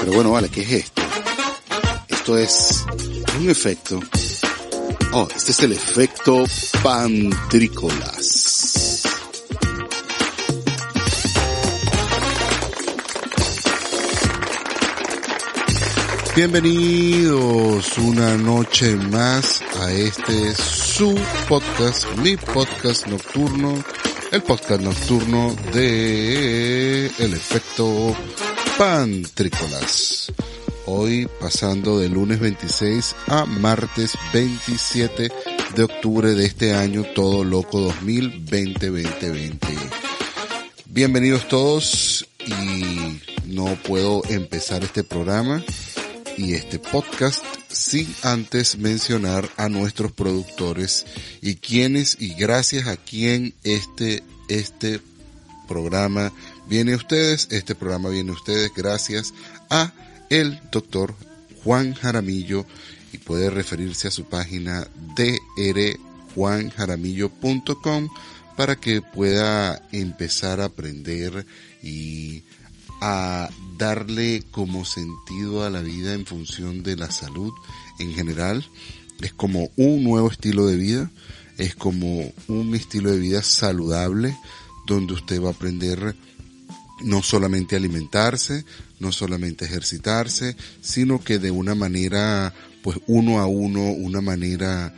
Pero bueno, vale, ¿qué es esto? Esto es un efecto. Oh, este es el efecto pantrícolas. Bienvenidos una noche más a este su podcast, mi podcast nocturno, el podcast nocturno de El efecto Pantrícolas. Hoy pasando de lunes 26 a martes 27 de octubre de este año, todo loco 2020-2020. Bienvenidos todos y no puedo empezar este programa y este podcast sin antes mencionar a nuestros productores y quienes y gracias a quien este, este programa viene ustedes, este programa viene a ustedes gracias a el doctor Juan Jaramillo y puede referirse a su página drjuanjaramillo.com para que pueda empezar a aprender y a darle como sentido a la vida en función de la salud en general. Es como un nuevo estilo de vida, es como un estilo de vida saludable donde usted va a aprender no solamente alimentarse, no solamente ejercitarse, sino que de una manera, pues uno a uno, una manera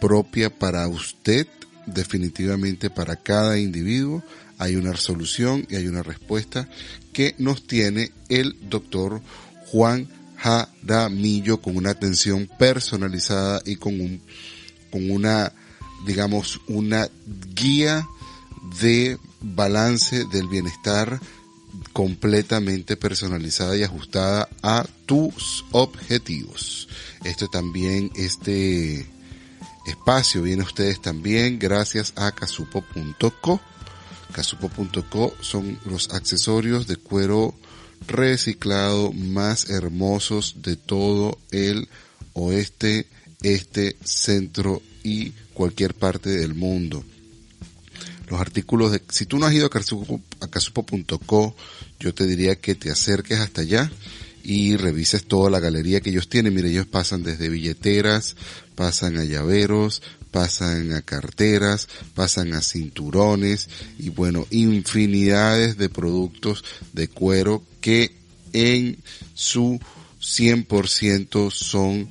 propia para usted, definitivamente para cada individuo, hay una solución y hay una respuesta que nos tiene el doctor Juan Jaramillo con una atención personalizada y con un, con una, digamos, una guía de balance del bienestar completamente personalizada y ajustada a tus objetivos. Esto también, este espacio viene a ustedes también gracias a casupo.co Casupo.co son los accesorios de cuero reciclado más hermosos de todo el oeste, este, centro y cualquier parte del mundo. Los artículos de, si tú no has ido a casupo.co, yo te diría que te acerques hasta allá y revises toda la galería que ellos tienen. Mire, ellos pasan desde billeteras, pasan a llaveros, pasan a carteras, pasan a cinturones y bueno, infinidades de productos de cuero que en su 100% son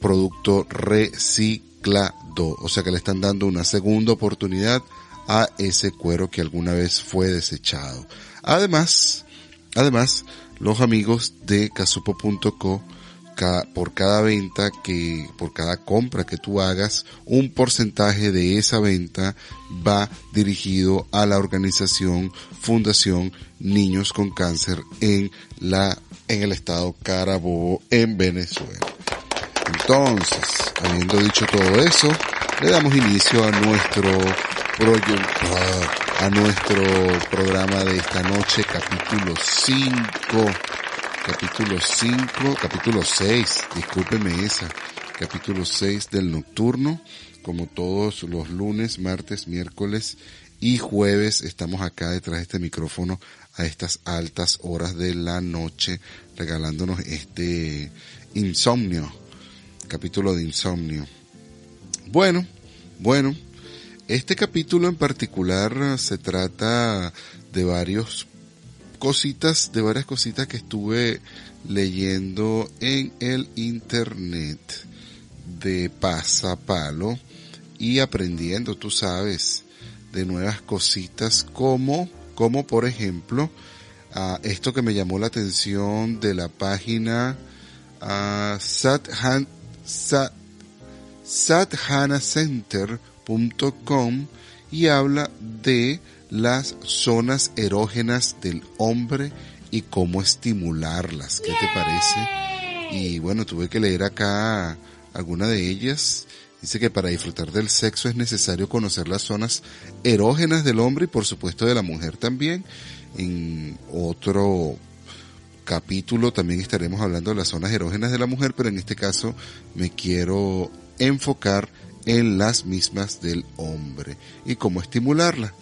producto reciclado. O sea que le están dando una segunda oportunidad a ese cuero que alguna vez fue desechado. Además, además, los amigos de casupo.co por cada venta que, por cada compra que tú hagas, un porcentaje de esa venta va dirigido a la organización Fundación Niños con Cáncer en la, en el estado Carabobo, en Venezuela. Entonces, habiendo dicho todo eso, le damos inicio a nuestro a nuestro programa de esta noche, capítulo 5 capítulo 5, capítulo 6, discúlpeme esa, capítulo 6 del nocturno, como todos los lunes, martes, miércoles y jueves estamos acá detrás de este micrófono a estas altas horas de la noche regalándonos este insomnio, capítulo de insomnio. Bueno, bueno, este capítulo en particular se trata de varios cositas, de varias cositas que estuve leyendo en el internet de pasapalo y aprendiendo, tú sabes, de nuevas cositas como, como por ejemplo, esto que me llamó la atención de la página uh, sat, sathanacenter.com y habla de las zonas erógenas del hombre y cómo estimularlas. ¿Qué te parece? Y bueno, tuve que leer acá alguna de ellas. Dice que para disfrutar del sexo es necesario conocer las zonas erógenas del hombre y por supuesto de la mujer también. En otro capítulo también estaremos hablando de las zonas erógenas de la mujer, pero en este caso me quiero enfocar en las mismas del hombre y cómo estimularlas.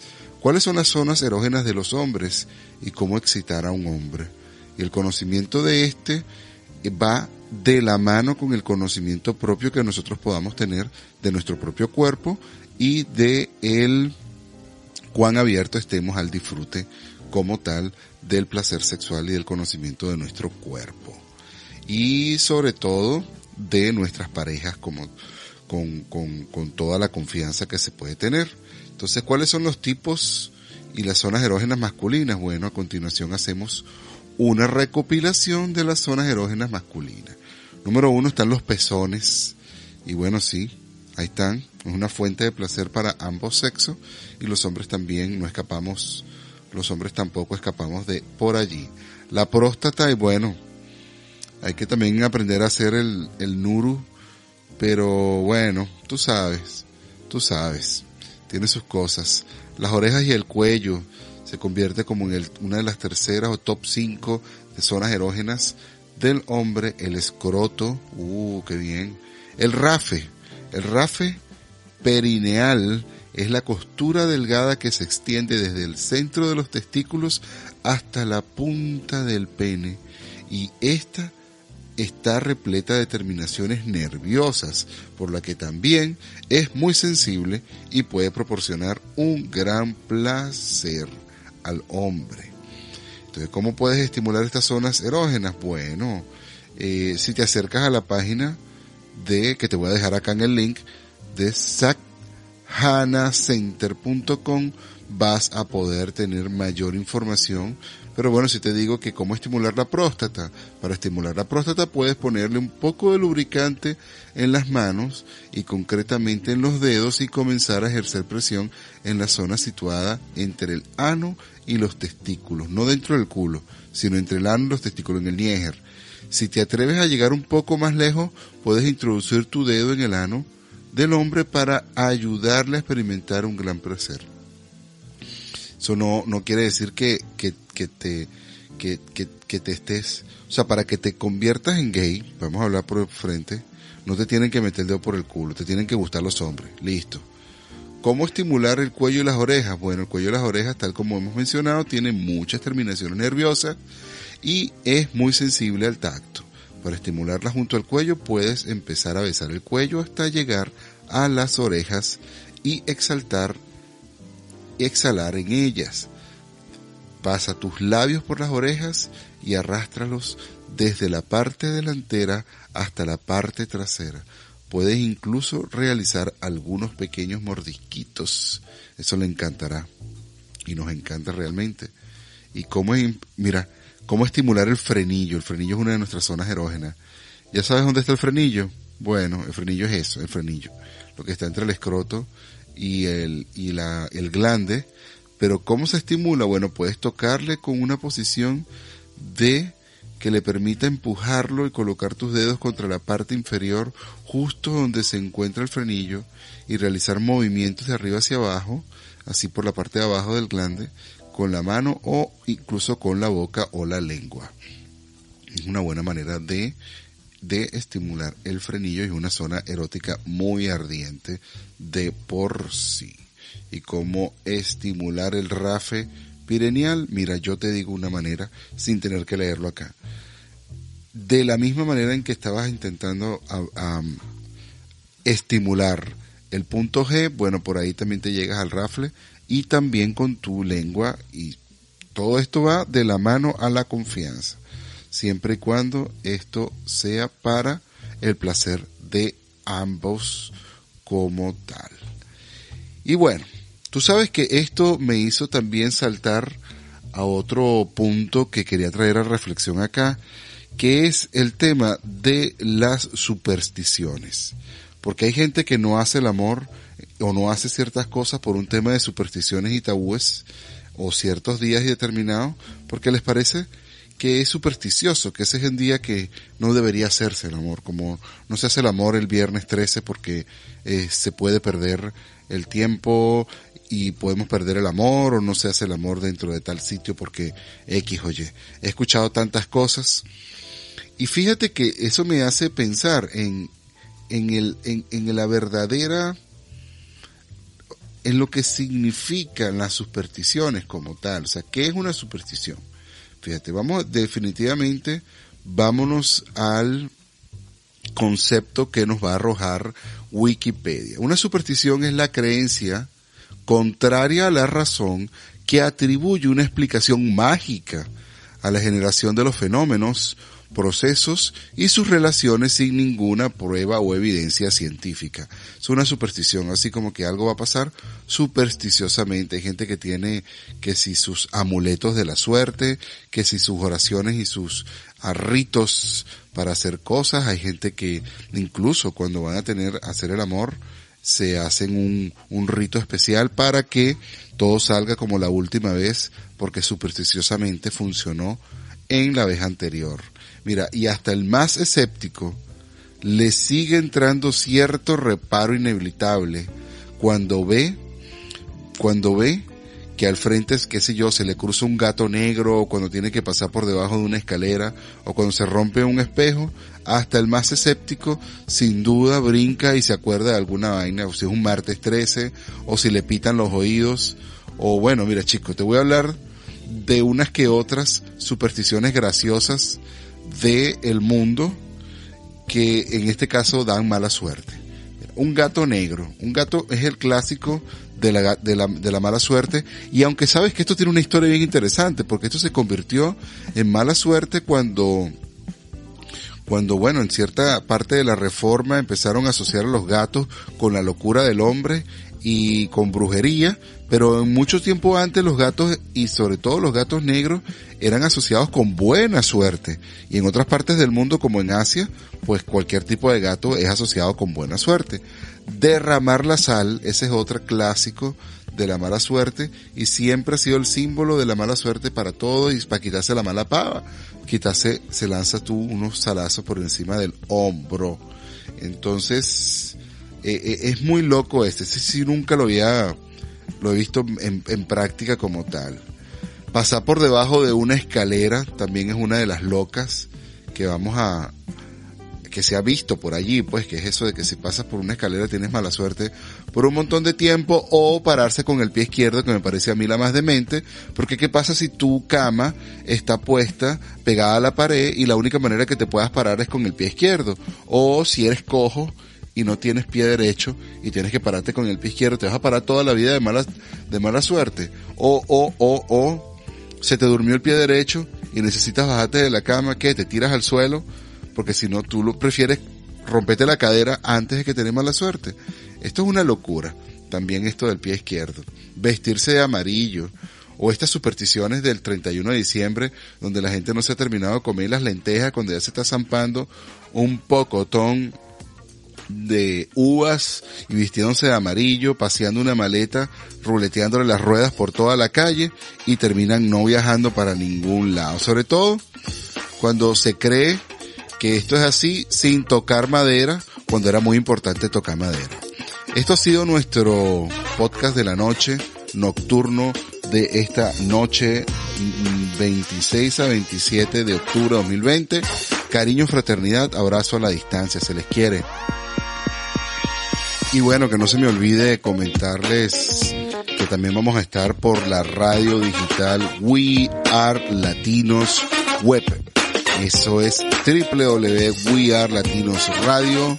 ¿Cuáles son las zonas erógenas de los hombres y cómo excitar a un hombre? Y el conocimiento de este va de la mano con el conocimiento propio que nosotros podamos tener de nuestro propio cuerpo y de el cuán abierto estemos al disfrute como tal del placer sexual y del conocimiento de nuestro cuerpo. Y sobre todo de nuestras parejas como con, con, con toda la confianza que se puede tener. Entonces, ¿cuáles son los tipos y las zonas erógenas masculinas? Bueno, a continuación hacemos una recopilación de las zonas erógenas masculinas. Número uno están los pezones. Y bueno, sí, ahí están. Es una fuente de placer para ambos sexos. Y los hombres también no escapamos, los hombres tampoco escapamos de por allí. La próstata, y bueno, hay que también aprender a hacer el, el nuru. Pero bueno, tú sabes, tú sabes. Tiene sus cosas. Las orejas y el cuello se convierte como en una de las terceras o top 5 de zonas erógenas del hombre, el escroto, uh, qué bien. El rafe, el rafe perineal es la costura delgada que se extiende desde el centro de los testículos hasta la punta del pene y esta está repleta de terminaciones nerviosas, por la que también es muy sensible y puede proporcionar un gran placer al hombre. Entonces, ¿cómo puedes estimular estas zonas erógenas? Bueno, eh, si te acercas a la página de, que te voy a dejar acá en el link, de sakhanacenter.com, vas a poder tener mayor información. Pero bueno, si te digo que cómo estimular la próstata, para estimular la próstata puedes ponerle un poco de lubricante en las manos y concretamente en los dedos y comenzar a ejercer presión en la zona situada entre el ano y los testículos, no dentro del culo, sino entre el ano y los testículos, en el níger. Si te atreves a llegar un poco más lejos, puedes introducir tu dedo en el ano del hombre para ayudarle a experimentar un gran placer. Eso no, no quiere decir que, que, que te, que, que, te estés, o sea, para que te conviertas en gay, vamos a hablar por el frente, no te tienen que meter el dedo por el culo, te tienen que gustar los hombres, listo. ¿Cómo estimular el cuello y las orejas? Bueno, el cuello y las orejas, tal como hemos mencionado, tiene muchas terminaciones nerviosas y es muy sensible al tacto. Para estimularla junto al cuello puedes empezar a besar el cuello hasta llegar a las orejas y exaltar y exhalar en ellas. Pasa tus labios por las orejas y arrástralos desde la parte delantera hasta la parte trasera. Puedes incluso realizar algunos pequeños mordisquitos. Eso le encantará. Y nos encanta realmente. Y cómo, mira, cómo estimular el frenillo. El frenillo es una de nuestras zonas erógenas. ¿Ya sabes dónde está el frenillo? Bueno, el frenillo es eso, el frenillo. Lo que está entre el escroto y el, y la, el glande. Pero ¿cómo se estimula? Bueno, puedes tocarle con una posición de que le permita empujarlo y colocar tus dedos contra la parte inferior justo donde se encuentra el frenillo y realizar movimientos de arriba hacia abajo, así por la parte de abajo del glande, con la mano o incluso con la boca o la lengua. Es una buena manera de, de estimular el frenillo y una zona erótica muy ardiente de por sí. Y cómo estimular el rafe pireneal, mira, yo te digo una manera sin tener que leerlo acá. De la misma manera en que estabas intentando estimular el punto G, bueno, por ahí también te llegas al rafle y también con tu lengua y todo esto va de la mano a la confianza, siempre y cuando esto sea para el placer de ambos como tal. Y bueno, Tú sabes que esto me hizo también saltar a otro punto que quería traer a reflexión acá, que es el tema de las supersticiones. Porque hay gente que no hace el amor o no hace ciertas cosas por un tema de supersticiones y tabúes o ciertos días determinados porque les parece que es supersticioso, que ese es el día que no debería hacerse el amor, como no se hace el amor el viernes 13 porque eh, se puede perder el tiempo y podemos perder el amor o no se hace el amor dentro de tal sitio porque X o Y. He escuchado tantas cosas y fíjate que eso me hace pensar en, en, el, en, en la verdadera, en lo que significan las supersticiones como tal. O sea, ¿qué es una superstición? Fíjate, vamos definitivamente, vámonos al concepto que nos va a arrojar Wikipedia. Una superstición es la creencia contraria a la razón que atribuye una explicación mágica a la generación de los fenómenos, procesos y sus relaciones sin ninguna prueba o evidencia científica. Es una superstición, así como que algo va a pasar supersticiosamente. Hay gente que tiene que si sus amuletos de la suerte, que si sus oraciones y sus ritos para hacer cosas. Hay gente que incluso cuando van a tener, hacer el amor, se hacen un, un rito especial para que todo salga como la última vez, porque supersticiosamente funcionó en la vez anterior. Mira, y hasta el más escéptico le sigue entrando cierto reparo inevitable cuando ve, cuando ve que al frente, qué sé yo, se le cruza un gato negro o cuando tiene que pasar por debajo de una escalera o cuando se rompe un espejo, hasta el más escéptico sin duda brinca y se acuerda de alguna vaina, o si es un martes 13 o si le pitan los oídos o bueno, mira chico, te voy a hablar de unas que otras supersticiones graciosas del el mundo que en este caso dan mala suerte. Un gato negro. Un gato es el clásico de la, de, la, de la mala suerte. Y aunque sabes que esto tiene una historia bien interesante, porque esto se convirtió en mala suerte cuando, cuando bueno, en cierta parte de la reforma empezaron a asociar a los gatos con la locura del hombre y con brujería, pero en mucho tiempo antes los gatos y sobre todo los gatos negros eran asociados con buena suerte y en otras partes del mundo como en Asia, pues cualquier tipo de gato es asociado con buena suerte. Derramar la sal, ese es otro clásico de la mala suerte y siempre ha sido el símbolo de la mala suerte para todos y para quitarse la mala pava. Quitarse, se lanza tú unos salazos por encima del hombro. Entonces, eh, eh, es muy loco este. Sí, nunca lo había, lo he visto en, en práctica como tal. Pasar por debajo de una escalera también es una de las locas que vamos a, que se ha visto por allí, pues que es eso de que si pasas por una escalera tienes mala suerte por un montón de tiempo o pararse con el pie izquierdo que me parece a mí la más demente, porque qué pasa si tu cama está puesta pegada a la pared y la única manera que te puedas parar es con el pie izquierdo o si eres cojo y no tienes pie derecho y tienes que pararte con el pie izquierdo, te vas a parar toda la vida de mala, de mala suerte. O, o, o, o, se te durmió el pie derecho y necesitas bajarte de la cama, que te tiras al suelo, porque si no tú lo prefieres romperte la cadera antes de que tenés mala suerte. Esto es una locura. También esto del pie izquierdo. Vestirse de amarillo. O estas supersticiones del 31 de diciembre, donde la gente no se ha terminado de comer las lentejas cuando ya se está zampando un pocotón de uvas y vistiéndose de amarillo, paseando una maleta, ruleteándole las ruedas por toda la calle y terminan no viajando para ningún lado. Sobre todo cuando se cree que esto es así sin tocar madera, cuando era muy importante tocar madera. Esto ha sido nuestro podcast de la noche, nocturno de esta noche 26 a 27 de octubre de 2020. Cariño, fraternidad, abrazo a la distancia, se les quiere. Y bueno, que no se me olvide comentarles que también vamos a estar por la radio digital We Are Latinos Web. Eso es www.wearelatinosradio Radio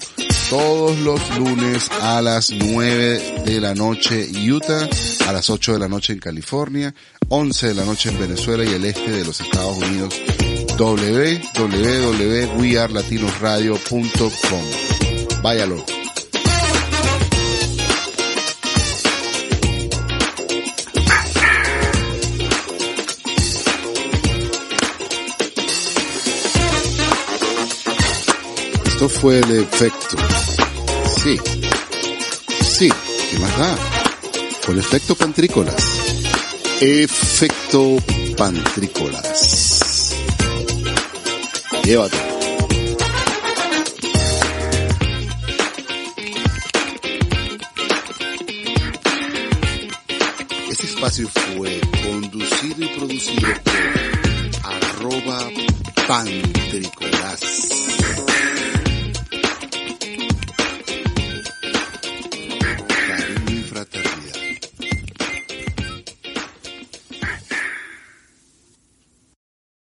todos los lunes a las 9 de la noche Utah, a las 8 de la noche en California, 11 de la noche en Venezuela y el este de los Estados Unidos www.wearelatinosradio.com. Váyalo. Esto fue el efecto. Sí. Sí. ¿Qué más da? El efecto pantrícolas. Efecto pantrícolas. Llévate. Este espacio fue conducido y producido por arroba pantrícolas.